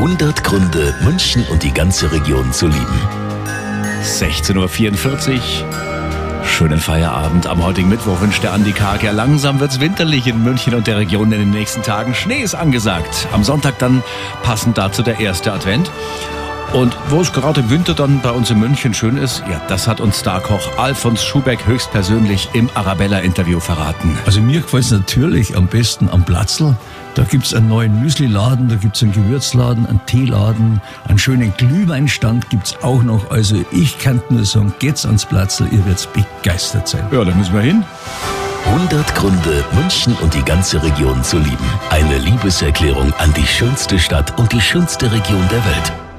100 Gründe, München und die ganze Region zu lieben. 16.44 Uhr. Schönen Feierabend am heutigen Mittwoch wünscht der Andi Karger. Langsam wird's winterlich in München und der Region in den nächsten Tagen. Schnee ist angesagt. Am Sonntag dann passend dazu der erste Advent. Und wo es gerade im Winter dann bei uns in München schön ist, ja, das hat uns Starkoch Alfons Schubeck höchstpersönlich im Arabella-Interview verraten. Also mir gefällt es natürlich am besten am Platzl. Da gibt's einen neuen Müsli-Laden, da gibt's einen Gewürzladen, einen Teeladen, einen schönen Glühweinstand gibt's auch noch. Also ich kann nur sagen, geht's ans Platzl, ihr werdet begeistert sein. Ja, da müssen wir hin. 100 Gründe, München und die ganze Region zu lieben. Eine Liebeserklärung an die schönste Stadt und die schönste Region der Welt.